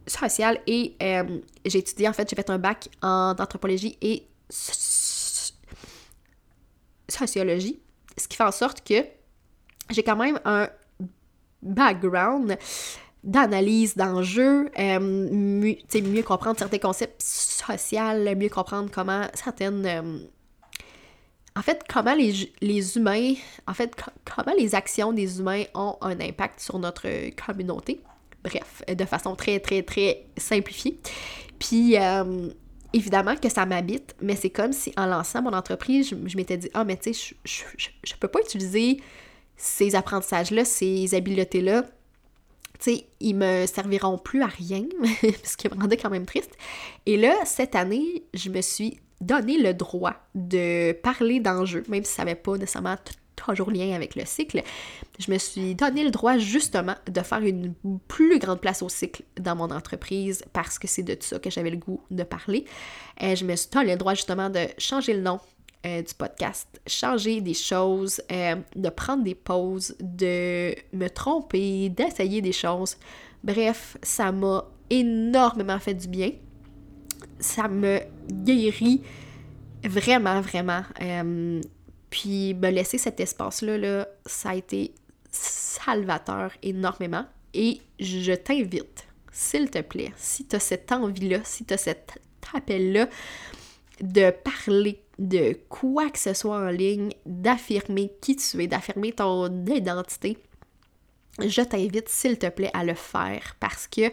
social et euh, j'ai étudié en fait, j'ai fait un bac en anthropologie et sociologie, ce qui fait en sorte que j'ai quand même un background d'analyse d'enjeux, euh, mieux, comprendre certains concepts sociaux, mieux comprendre comment certaines... Euh, en fait, comment les, les, humains, en fait, comment les actions des humains ont un impact sur notre communauté. Bref, de façon très, très, très simplifiée. Puis, euh, évidemment que ça m'habite, mais c'est comme si en lançant mon entreprise, je, m'étais dit, ah, mais tu sais, je, je, je, peux pas utiliser ces apprentissages-là, ces habiletés-là tu sais, ils me serviront plus à rien, ce qui me rendait quand même triste. Et là, cette année, je me suis donné le droit de parler d'enjeux, même si ça n'avait pas nécessairement toujours lien avec le cycle. Je me suis donné le droit justement de faire une plus grande place au cycle dans mon entreprise parce que c'est de ça que j'avais le goût de parler. Et je me suis donné le droit justement de changer le nom euh, du podcast, changer des choses, euh, de prendre des pauses, de me tromper, d'essayer des choses. Bref, ça m'a énormément fait du bien. Ça me guérit vraiment, vraiment. Euh, puis me laisser cet espace-là, là, ça a été salvateur énormément. Et je t'invite, s'il te plaît, si tu as cette envie-là, si tu as cet appel-là, de parler de quoi que ce soit en ligne, d'affirmer qui tu es, d'affirmer ton identité, je t'invite, s'il te plaît, à le faire parce que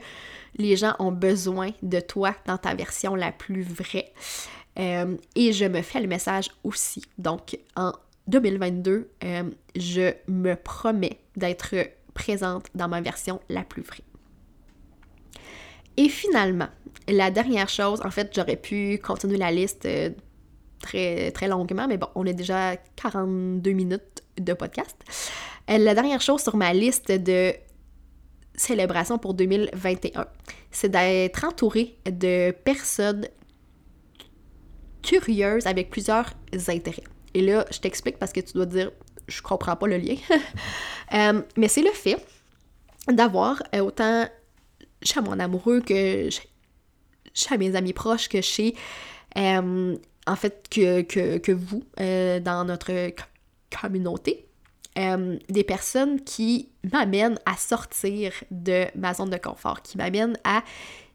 les gens ont besoin de toi dans ta version la plus vraie. Euh, et je me fais le message aussi. Donc, en 2022, euh, je me promets d'être présente dans ma version la plus vraie. Et finalement, la dernière chose, en fait, j'aurais pu continuer la liste euh, très, très longuement, mais bon, on est déjà 42 minutes de podcast. Euh, la dernière chose sur ma liste de célébrations pour 2021, c'est d'être entourée de personnes curieuses avec plusieurs intérêts. Et là, je t'explique parce que tu dois dire, je comprends pas le lien. Euh, mais c'est le fait d'avoir autant chez mon amoureux que chez mes amis proches que chez euh, en fait que, que, vous euh, dans notre communauté. Euh, des personnes qui m'amènent à sortir de ma zone de confort, qui m'amènent à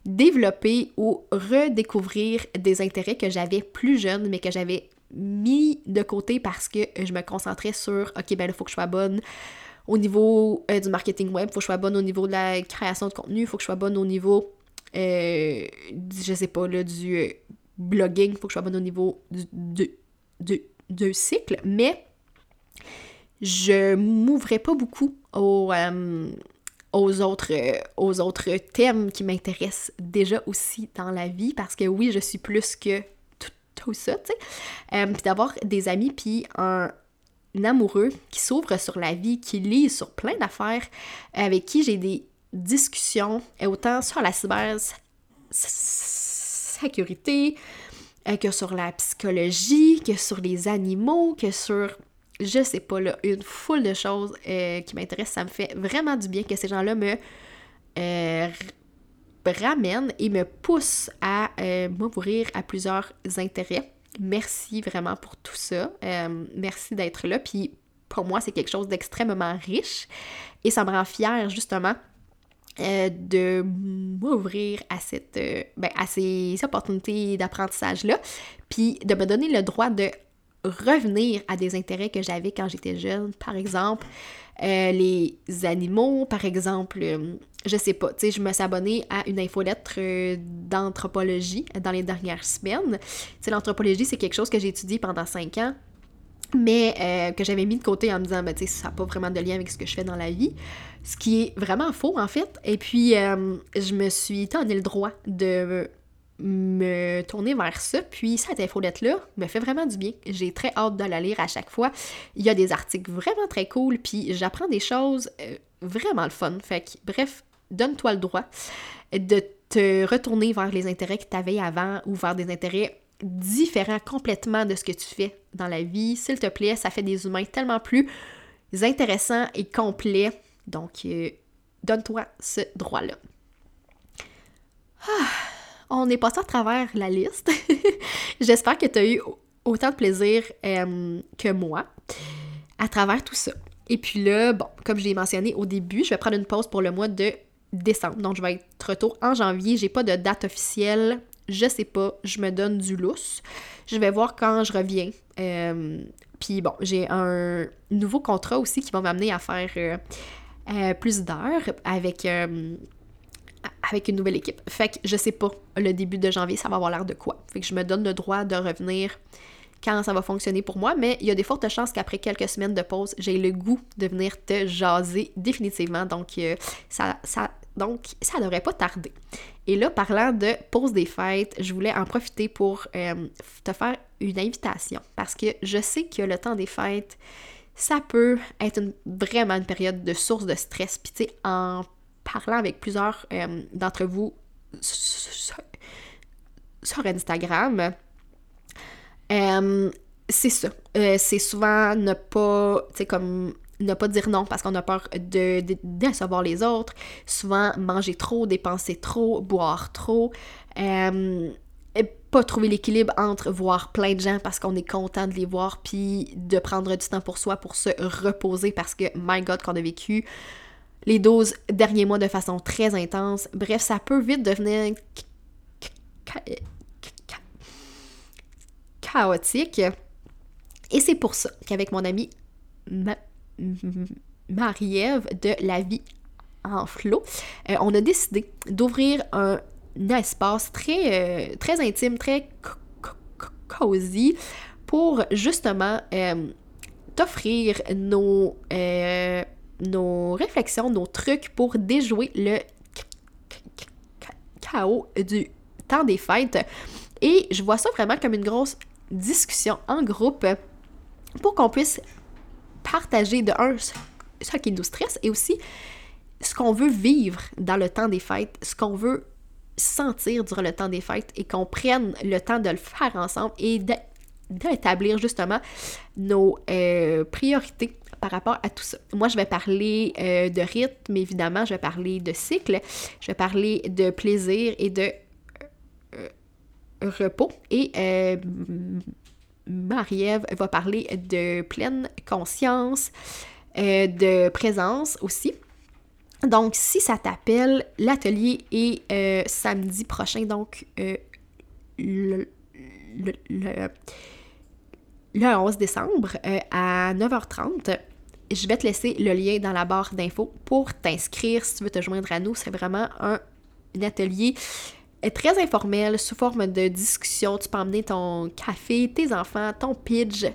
développer ou redécouvrir des intérêts que j'avais plus jeune, mais que j'avais mis de côté parce que je me concentrais sur OK, ben il faut que je sois bonne au niveau euh, du marketing web, faut que je sois bonne au niveau de la création de contenu, faut que je sois bonne au niveau, euh, je sais pas, là, du euh, blogging, faut que je sois bonne au niveau du, du, cycle, mais je m'ouvrais pas beaucoup aux, autres, aux autres thèmes qui m'intéressent déjà aussi dans la vie, parce que oui, je suis plus que tout, ça, tu sais. puis d'avoir des amis, puis un amoureux qui s'ouvre sur la vie, qui lit sur plein d'affaires, avec qui j'ai des discussions, autant sur la cybersécurité, euh, que sur la psychologie, que sur les animaux, que sur, je sais pas, là, une foule de choses euh, qui m'intéressent. Ça me fait vraiment du bien que ces gens-là me euh, ramène et me pousse à euh, m'ouvrir à plusieurs intérêts. Merci vraiment pour tout ça. Euh, merci d'être là. Puis pour moi, c'est quelque chose d'extrêmement riche et ça me rend fière justement euh, de m'ouvrir à cette ben, à ces opportunités d'apprentissage là puis de me donner le droit de revenir à des intérêts que j'avais quand j'étais jeune par exemple euh, les animaux, par exemple, euh, je sais pas, tu sais, je me suis abonnée à une infolettre euh, d'anthropologie dans les dernières semaines. Tu l'anthropologie, c'est quelque chose que j'ai étudié pendant cinq ans, mais que j'avais mis de côté en me disant, ben, tu sais, ça n'a pas vraiment de lien avec ce que je fais dans la vie. Ce qui est vraiment faux, en fait. Et puis, je me suis donné le droit de me tourner vers ça. Puis cette infolette-là me fait vraiment du bien. J'ai très hâte de la lire à chaque fois. Il y a des articles vraiment très cool, puis j'apprends des choses euh, vraiment le fun. Fait que, bref, donne-toi le droit de te retourner vers les intérêts que tu avais avant ou vers des intérêts différents complètement de ce que tu fais dans la vie. S'il te plaît, ça fait des humains tellement plus intéressants et complets. Donc, euh, donne-toi ce droit-là. Ah on est passé à travers la liste. J'espère que tu as eu autant de plaisir euh, que moi à travers tout ça. Et puis là, bon, comme je l'ai mentionné au début, je vais prendre une pause pour le mois de décembre. Donc, je vais être retour en janvier. J'ai pas de date officielle. Je sais pas. Je me donne du lousse. Je vais voir quand je reviens. Euh, puis bon, j'ai un nouveau contrat aussi qui va m'amener à faire euh, plus d'heures avec avec une nouvelle équipe. Fait que je sais pas, le début de janvier, ça va avoir l'air de quoi. Fait que je me donne le droit de revenir quand ça va fonctionner pour moi, mais il y a des fortes chances qu'après quelques semaines de pause, j'ai le goût de venir te jaser définitivement. Donc, euh, ça, ça, donc, ça devrait pas tarder. Et là, parlant de pause des fêtes, je voulais en profiter pour euh, te faire une invitation parce que je sais que le temps des fêtes, ça peut être vraiment une période de source de stress. Puis, tu sais, en parlant avec plusieurs euh, d'entre vous sur, Instagram, euh, c'est ça. Euh, c'est souvent ne pas, comme ne pas dire non parce qu'on a peur de, décevoir les autres. Souvent, manger trop, dépenser trop, boire trop. pas trouver l'équilibre entre voir plein de gens parce qu'on est content de les voir, puis de prendre du temps pour soi pour se reposer parce que, my God, qu'on a vécu les 12 derniers mois de façon très intense. Bref, ça peut vite devenir chaotique. Et c'est pour ça qu'avec mon amie Marie-Ève de La vie en flot, euh, on a décidé d'ouvrir un, espace très, euh, très intime, très cosy pour justement euh, t'offrir nos nos réflexions, nos trucs pour déjouer le chaos du temps des fêtes. Et je vois ça vraiment comme une grosse discussion en groupe pour qu'on puisse partager de un ce qui nous stresse et aussi ce qu'on veut vivre dans le temps des fêtes, ce qu'on veut sentir durant le temps des fêtes et qu'on prenne le temps de le faire ensemble et d'établir justement nos euh, priorités par rapport à tout ça. Moi, je vais parler euh, de rythme, évidemment, je vais parler de cycle, je vais parler de plaisir et de euh, repos. Et Marie-Ève va parler de pleine conscience, de présence aussi. Donc, si ça t'appelle, l'atelier est samedi prochain, donc le, 11 décembre à 9h30 je vais te laisser le lien dans la barre d'infos pour t'inscrire si tu veux te joindre à nous. C'est vraiment un, atelier très informel, sous forme de discussion. Tu peux emmener ton café, tes enfants, ton pidge.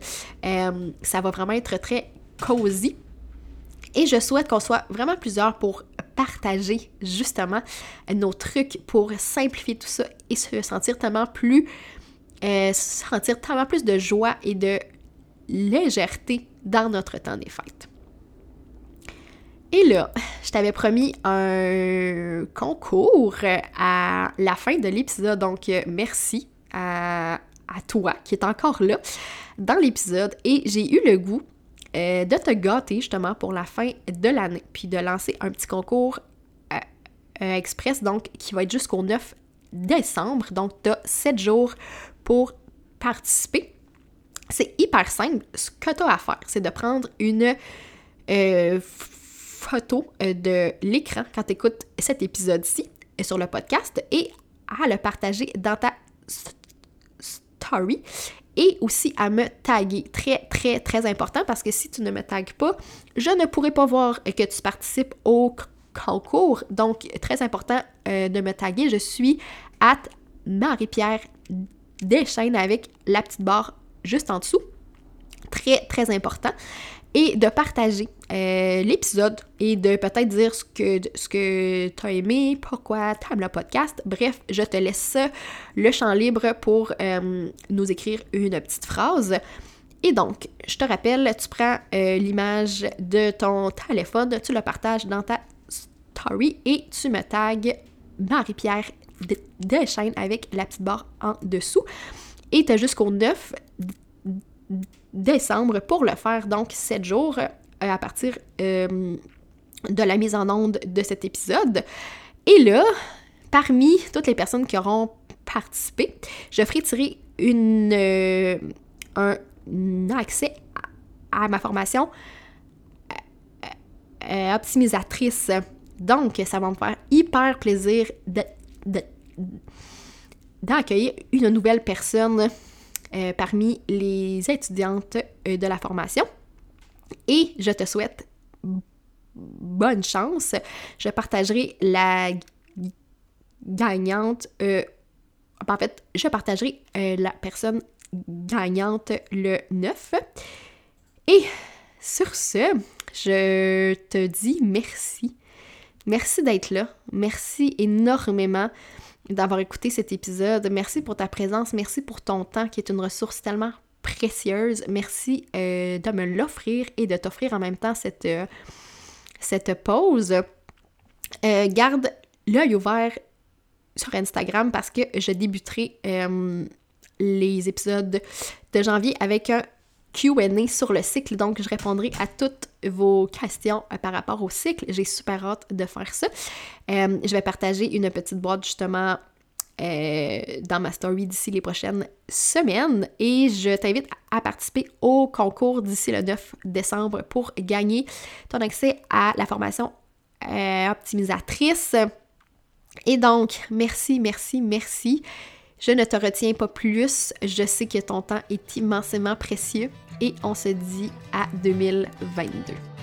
Euh, ça va vraiment être très cosy. Et je souhaite qu'on soit vraiment plusieurs pour partager justement nos trucs pour simplifier tout ça et se sentir tellement plus, euh, sentir tellement plus de joie et de légèreté dans notre temps des fêtes. Et là, je t'avais promis un concours à la fin de l'épisode, donc euh, merci à, toi qui est encore là dans l'épisode. Et j'ai eu le goût euh, de te gâter justement pour la fin de l'année, puis de lancer un petit concours express, donc qui va être jusqu'au 9 décembre. Donc, tu as 7 jours pour participer. C'est hyper simple. Ce que tu as à faire, c'est de prendre une euh, photo euh, de l'écran quand tu écoutes cet épisode-ci sur le podcast et à le partager dans ta story et aussi à me taguer. Très, très, très important parce que si tu ne me tagues pas, je ne pourrai pas voir que tu participes au concours. Donc, très important euh, de me taguer. Je suis at Marie-Pierre Deschaines avec la petite barre juste en dessous. Très, très important et de partager euh, l'épisode et de peut-être dire ce que, ce que tu as aimé, pourquoi tu aimes le podcast. Bref, je te laisse le champ libre pour euh, nous écrire une petite phrase. Et donc, je te rappelle, tu prends euh, l'image de ton téléphone, tu le partages dans ta story et tu me tags Marie-Pierre Deschaines avec la petite barre en dessous. Et tu as jusqu'au 9 décembre pour le faire, donc 7 jours euh, à partir euh, de la mise en onde de cet épisode. Et là, parmi toutes les personnes qui auront participé, je ferai tirer une, euh, un accès à, ma formation optimisatrice. Donc, ça va me faire hyper plaisir d'accueillir une nouvelle personne euh, parmi les étudiantes euh, de la formation. Et je te souhaite bonne chance. Je partagerai la gagnante. Euh, en fait, je partagerai la personne gagnante le 9. Et sur ce, je te dis merci. Merci d'être là. Merci énormément d'avoir écouté cet épisode. Merci pour ta présence, merci pour ton temps qui est une ressource tellement précieuse. Merci euh, de me l'offrir et de t'offrir en même temps cette, euh, cette pause. Euh, garde l'œil ouvert sur Instagram parce que je débuterai les épisodes de janvier avec un QA sur le cycle. Donc, je répondrai à toutes vos questions par rapport au cycle. J'ai super hâte de faire ça. Euh, je vais partager une petite boîte justement euh, dans ma story d'ici les prochaines semaines et je t'invite à participer au concours d'ici le 9 décembre pour gagner ton accès à la formation euh, optimisatrice. Et donc, merci, merci, merci. Je ne te retiens pas plus. Je sais que ton temps est immensément précieux et on se dit à 2022.